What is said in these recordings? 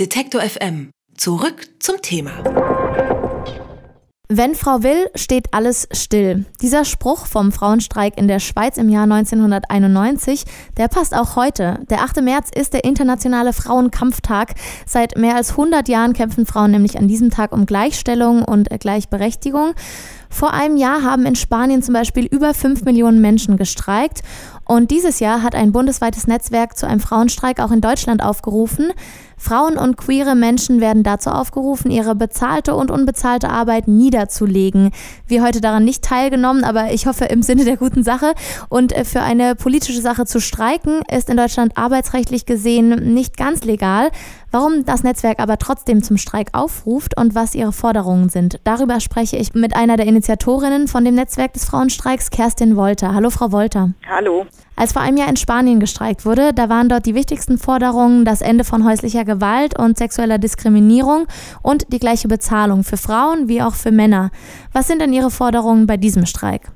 Detektor FM. Zurück zum Thema. Wenn Frau will, steht alles still. Dieser Spruch vom Frauenstreik in der Schweiz im Jahr 1991, der passt auch heute. Der 8. März ist der internationale Frauenkampftag. Seit mehr als 100 Jahren kämpfen Frauen nämlich an diesem Tag um Gleichstellung und Gleichberechtigung. Vor einem Jahr haben in Spanien zum Beispiel über 5 Millionen Menschen gestreikt. Und dieses Jahr hat ein bundesweites Netzwerk zu einem Frauenstreik auch in Deutschland aufgerufen. Frauen und queere Menschen werden dazu aufgerufen, ihre bezahlte und unbezahlte Arbeit niederzulegen. Wir heute daran nicht teilgenommen, aber ich hoffe im Sinne der guten Sache. Und äh, für eine politische Sache zu streiken, ist in Deutschland arbeitsrechtlich gesehen nicht ganz legal. Warum das Netzwerk aber trotzdem zum Streik aufruft und was ihre Forderungen sind, darüber spreche ich mit einer der Initiatorinnen von dem Netzwerk des Frauenstreiks, Kerstin Wolter. Hallo, Frau Wolter. Hallo. Als vor einem Jahr in Spanien gestreikt wurde, da waren dort die wichtigsten Forderungen das Ende von häuslicher Gewalt und sexueller Diskriminierung und die gleiche Bezahlung für Frauen wie auch für Männer. Was sind denn Ihre Forderungen bei diesem Streik?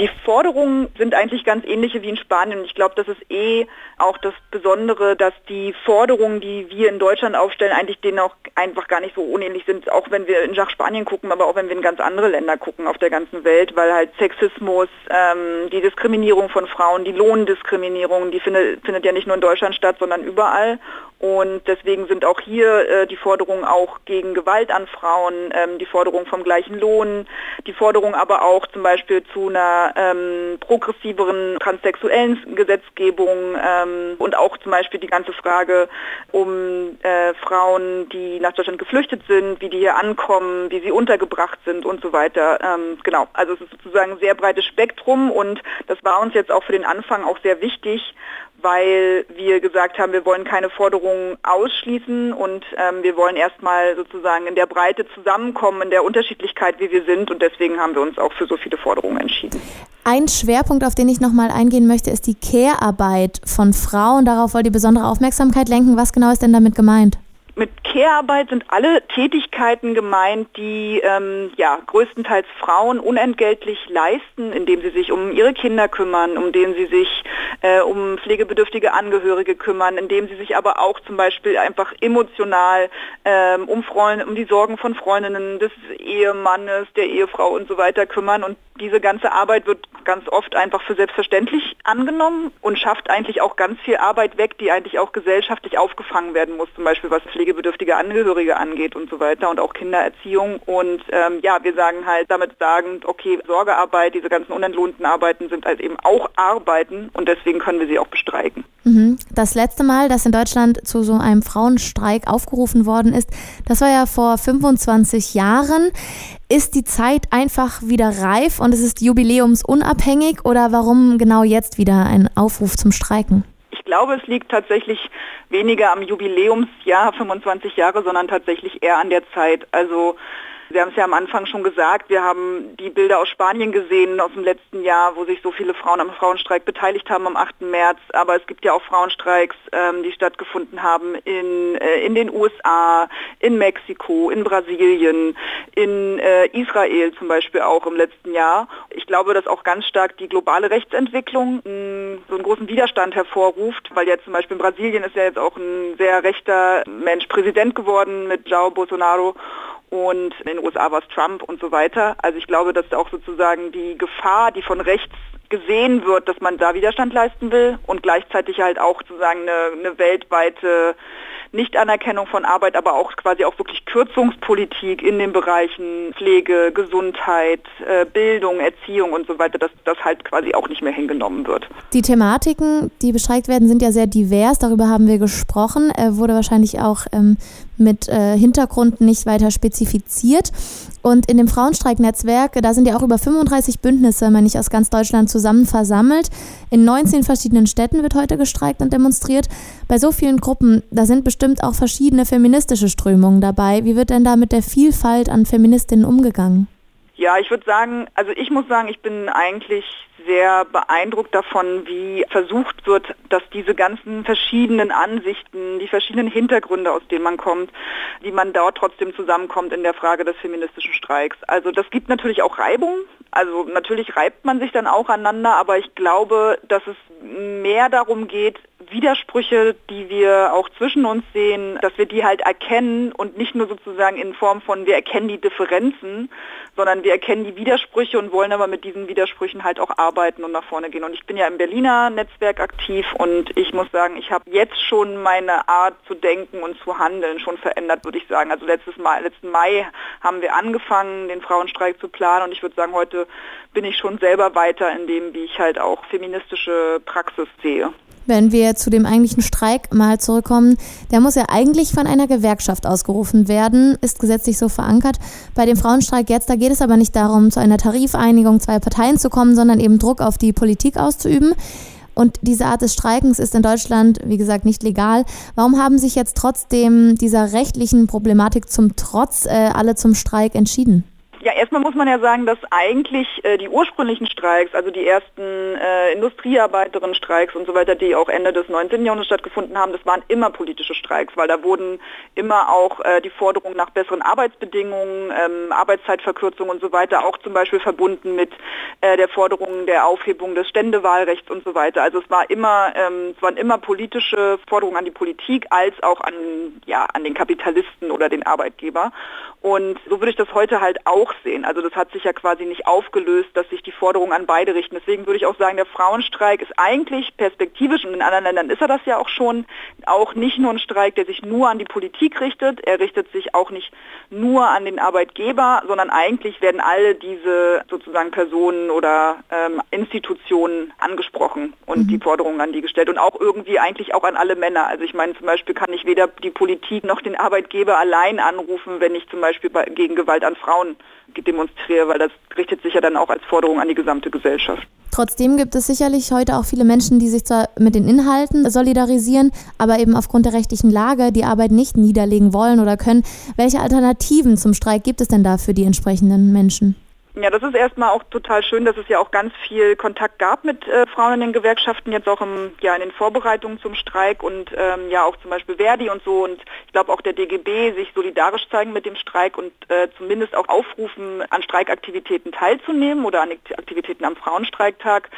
Die Forderungen sind eigentlich ganz ähnliche wie in Spanien. Ich glaube, das ist eh auch das Besondere, dass die Forderungen, die wir in Deutschland aufstellen, eigentlich denen auch einfach gar nicht so unähnlich sind, auch wenn wir in nach Spanien gucken, aber auch wenn wir in ganz andere Länder gucken auf der ganzen Welt, weil halt Sexismus, ähm, die Diskriminierung von Frauen, die Lohndiskriminierung, die findet, findet ja nicht nur in Deutschland statt, sondern überall. Und deswegen sind auch hier äh, die Forderungen auch gegen Gewalt an Frauen, ähm, die Forderung vom gleichen Lohn, die Forderung aber auch zum Beispiel zu einer ähm, progressiveren transsexuellen Gesetzgebung ähm, und auch zum Beispiel die ganze Frage um äh, Frauen, die nach Deutschland geflüchtet sind, wie die hier ankommen, wie sie untergebracht sind und so weiter. Ähm, genau, also es ist sozusagen ein sehr breites Spektrum und das war uns jetzt auch für den Anfang auch sehr wichtig, weil wir gesagt haben, wir wollen keine Forderungen ausschließen und ähm, wir wollen erstmal sozusagen in der Breite zusammenkommen, in der Unterschiedlichkeit, wie wir sind und deswegen haben wir uns auch für so viele Forderungen entschieden. Ein Schwerpunkt, auf den ich nochmal eingehen möchte, ist die Care-Arbeit von Frauen. Darauf wollt ihr besondere Aufmerksamkeit lenken. Was genau ist denn damit gemeint? Mit Care-Arbeit sind alle Tätigkeiten gemeint, die ähm, ja, größtenteils Frauen unentgeltlich leisten, indem sie sich um ihre Kinder kümmern, um denen sie sich äh, um pflegebedürftige Angehörige kümmern, indem sie sich aber auch zum Beispiel einfach emotional ähm, um, um die Sorgen von Freundinnen, des Ehemannes, der Ehefrau und so weiter kümmern. Und diese ganze Arbeit wird ganz oft einfach für selbstverständlich angenommen und schafft eigentlich auch ganz viel Arbeit weg, die eigentlich auch gesellschaftlich aufgefangen werden muss, zum Beispiel was pflegebedürftige Angehörige angeht und so weiter und auch Kindererziehung. Und ähm, ja, wir sagen halt damit sagen, okay, Sorgearbeit, diese ganzen unentlohnten Arbeiten sind halt eben auch Arbeiten und deswegen können wir sie auch bestreiken. Mhm. Das letzte Mal, dass in Deutschland zu so einem Frauenstreik aufgerufen worden ist, das war ja vor 25 Jahren. Ist die Zeit einfach wieder reif und es ist jubiläumsunabhängig oder warum genau jetzt wieder ein Aufruf zum Streiken? Ich glaube, es liegt tatsächlich weniger am Jubiläumsjahr 25 Jahre, sondern tatsächlich eher an der Zeit. Also Sie haben es ja am Anfang schon gesagt, wir haben die Bilder aus Spanien gesehen aus dem letzten Jahr, wo sich so viele Frauen am Frauenstreik beteiligt haben am 8. März. Aber es gibt ja auch Frauenstreiks, ähm, die stattgefunden haben in, äh, in den USA, in Mexiko, in Brasilien, in äh, Israel zum Beispiel auch im letzten Jahr. Ich glaube, dass auch ganz stark die globale Rechtsentwicklung mh, so einen großen Widerstand hervorruft, weil jetzt zum Beispiel in Brasilien ist ja jetzt auch ein sehr rechter Mensch Präsident geworden mit Jair Bolsonaro und in den USA war es Trump und so weiter. Also ich glaube, dass auch sozusagen die Gefahr, die von rechts gesehen wird, dass man da Widerstand leisten will und gleichzeitig halt auch sozusagen eine, eine weltweite Nichtanerkennung von Arbeit, aber auch quasi auch wirklich Kürzungspolitik in den Bereichen Pflege, Gesundheit, äh, Bildung, Erziehung und so weiter, dass das halt quasi auch nicht mehr hingenommen wird. Die Thematiken, die bestreikt werden, sind ja sehr divers. Darüber haben wir gesprochen. Er wurde wahrscheinlich auch ähm, mit äh, Hintergrund nicht weiter spezifiziert. Und in dem Frauenstreiknetzwerk, da sind ja auch über 35 Bündnisse, meine ich, aus ganz Deutschland zusammen versammelt. In 19 verschiedenen Städten wird heute gestreikt und demonstriert. Bei so vielen Gruppen, da sind bestimmt auch verschiedene feministische Strömungen dabei. Wie wird denn da mit der Vielfalt an Feministinnen umgegangen? Ja, ich würde sagen, also ich muss sagen, ich bin eigentlich sehr beeindruckt davon, wie versucht wird, dass diese ganzen verschiedenen Ansichten, die verschiedenen Hintergründe, aus denen man kommt, wie man dort trotzdem zusammenkommt in der Frage des feministischen Streiks. Also das gibt natürlich auch Reibung. Also natürlich reibt man sich dann auch aneinander, aber ich glaube, dass es mehr darum geht, Widersprüche, die wir auch zwischen uns sehen, dass wir die halt erkennen und nicht nur sozusagen in Form von wir erkennen die Differenzen, sondern wir erkennen die Widersprüche und wollen aber mit diesen Widersprüchen halt auch arbeiten und nach vorne gehen. Und ich bin ja im Berliner Netzwerk aktiv und ich muss sagen, ich habe jetzt schon meine Art zu denken und zu handeln schon verändert, würde ich sagen. Also letztes Mai, letzten Mai haben wir angefangen, den Frauenstreik zu planen und ich würde sagen, heute bin ich schon selber weiter in dem, wie ich halt auch feministische Praxis sehe. Wenn wir zu dem eigentlichen Streik mal zurückkommen, der muss ja eigentlich von einer Gewerkschaft ausgerufen werden, ist gesetzlich so verankert. Bei dem Frauenstreik jetzt, da geht es aber nicht darum, zu einer Tarifeinigung zweier Parteien zu kommen, sondern eben Druck auf die Politik auszuüben. Und diese Art des Streikens ist in Deutschland, wie gesagt, nicht legal. Warum haben sich jetzt trotzdem dieser rechtlichen Problematik zum Trotz äh, alle zum Streik entschieden? Ja, erstmal muss man ja sagen, dass eigentlich äh, die ursprünglichen Streiks, also die ersten äh, Industriearbeiterinnen-Streiks und so weiter, die auch Ende des 19. Jahrhunderts stattgefunden haben, das waren immer politische Streiks, weil da wurden immer auch äh, die Forderungen nach besseren Arbeitsbedingungen, ähm, Arbeitszeitverkürzung und so weiter auch zum Beispiel verbunden mit äh, der Forderung der Aufhebung des Ständewahlrechts und so weiter. Also es war immer, ähm, es waren immer politische Forderungen an die Politik als auch an, ja, an den Kapitalisten oder den Arbeitgeber. Und so würde ich das heute halt auch sehen. Also das hat sich ja quasi nicht aufgelöst, dass sich die Forderungen an beide richten. Deswegen würde ich auch sagen, der Frauenstreik ist eigentlich perspektivisch und in anderen Ländern ist er das ja auch schon, auch nicht nur ein Streik, der sich nur an die Politik richtet. Er richtet sich auch nicht nur an den Arbeitgeber, sondern eigentlich werden alle diese sozusagen Personen oder ähm, Institutionen angesprochen und mhm. die Forderungen an die gestellt und auch irgendwie eigentlich auch an alle Männer. Also ich meine zum Beispiel kann ich weder die Politik noch den Arbeitgeber allein anrufen, wenn ich zum Beispiel Beispiel bei, gegen Gewalt an Frauen demonstriere, weil das richtet sich ja dann auch als Forderung an die gesamte Gesellschaft. Trotzdem gibt es sicherlich heute auch viele Menschen, die sich zwar mit den Inhalten solidarisieren, aber eben aufgrund der rechtlichen Lage die Arbeit nicht niederlegen wollen oder können. Welche Alternativen zum Streik gibt es denn da für die entsprechenden Menschen? Ja, das ist erstmal auch total schön, dass es ja auch ganz viel Kontakt gab mit äh, Frauen in den Gewerkschaften, jetzt auch im, ja, in den Vorbereitungen zum Streik und ähm, ja auch zum Beispiel Verdi und so und ich glaube auch der DGB sich solidarisch zeigen mit dem Streik und äh, zumindest auch aufrufen, an Streikaktivitäten teilzunehmen oder an Aktivitäten am Frauenstreiktag.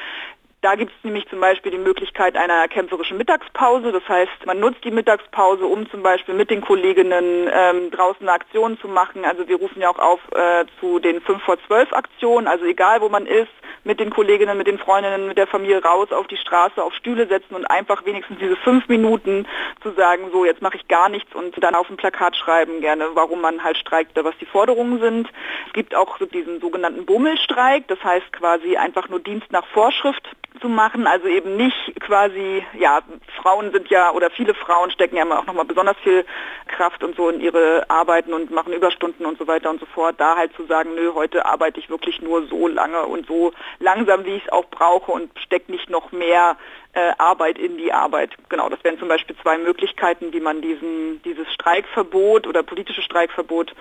Da gibt es nämlich zum Beispiel die Möglichkeit einer kämpferischen Mittagspause. Das heißt, man nutzt die Mittagspause, um zum Beispiel mit den Kolleginnen ähm, draußen Aktionen zu machen. Also wir rufen ja auch auf äh, zu den 5 vor 12 Aktionen. Also egal wo man ist, mit den Kolleginnen, mit den Freundinnen, mit der Familie raus auf die Straße, auf Stühle setzen und einfach wenigstens diese fünf Minuten zu sagen, so jetzt mache ich gar nichts und dann auf ein Plakat schreiben gerne, warum man halt streikt oder was die Forderungen sind. Es gibt auch diesen sogenannten Bummelstreik, das heißt quasi einfach nur Dienst nach Vorschrift zu machen, also eben nicht quasi, ja, Frauen sind ja oder viele Frauen stecken ja immer auch nochmal besonders viel Kraft und so in ihre Arbeiten und machen Überstunden und so weiter und so fort, da halt zu sagen, nö, heute arbeite ich wirklich nur so lange und so langsam, wie ich es auch brauche und stecke nicht noch mehr äh, Arbeit in die Arbeit. Genau, das wären zum Beispiel zwei Möglichkeiten, wie man diesen, dieses Streikverbot oder politische Streikverbot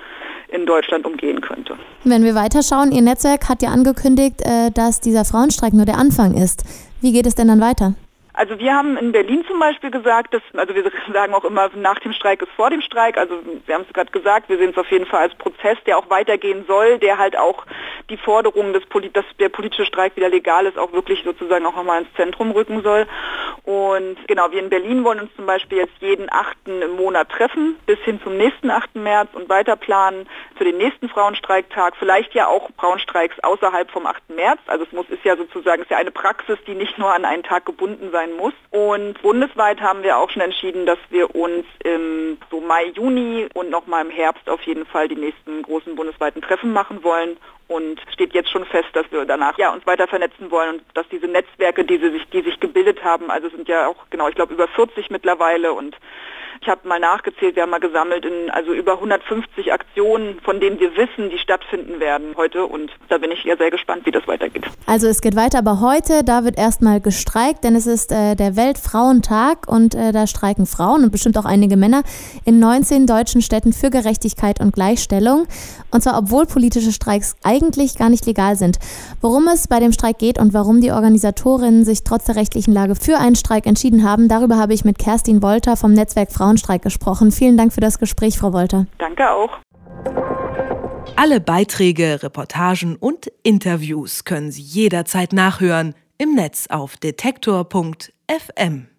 in Deutschland umgehen könnte. Wenn wir weiterschauen, Ihr Netzwerk hat ja angekündigt, äh, dass dieser Frauenstreik nur der Anfang ist. Wie geht es denn dann weiter? Also wir haben in Berlin zum Beispiel gesagt, dass, also wir sagen auch immer, nach dem Streik ist vor dem Streik. Also wir haben es gerade gesagt, wir sehen es auf jeden Fall als Prozess, der auch weitergehen soll, der halt auch die Forderung, dass, dass der politische Streik wieder legal ist, auch wirklich sozusagen auch nochmal ins Zentrum rücken soll. Und genau, wir in Berlin wollen uns zum Beispiel jetzt jeden 8. im Monat treffen, bis hin zum nächsten 8. März und weiter planen für den nächsten Frauenstreiktag. Vielleicht ja auch Frauenstreiks außerhalb vom 8. März. Also es muss ist ja sozusagen ist ja eine Praxis, die nicht nur an einen Tag gebunden sein muss. Und bundesweit haben wir auch schon entschieden, dass wir uns im so Mai, Juni und nochmal im Herbst auf jeden Fall die nächsten großen bundesweiten Treffen machen wollen und steht jetzt schon fest, dass wir danach ja, uns weiter vernetzen wollen und dass diese Netzwerke, die, sich, die sich gebildet haben, also sind ja auch genau, ich glaube über 40 mittlerweile und ich habe mal nachgezählt, wir haben mal gesammelt in also über 150 Aktionen, von denen wir wissen, die stattfinden werden heute. Und da bin ich ja sehr gespannt, wie das weitergeht. Also es geht weiter, aber heute, da wird erstmal gestreikt, denn es ist äh, der Weltfrauentag und äh, da streiken Frauen und bestimmt auch einige Männer in 19 deutschen Städten für Gerechtigkeit und Gleichstellung. Und zwar obwohl politische Streiks eigentlich gar nicht legal sind. Worum es bei dem Streik geht und warum die Organisatorinnen sich trotz der rechtlichen Lage für einen Streik entschieden haben, darüber habe ich mit Kerstin Wolter vom Netzwerk Frauen Frauenstreik gesprochen. Vielen Dank für das Gespräch, Frau Wolter. Danke auch. Alle Beiträge, Reportagen und Interviews können Sie jederzeit nachhören im Netz auf detektor.fm.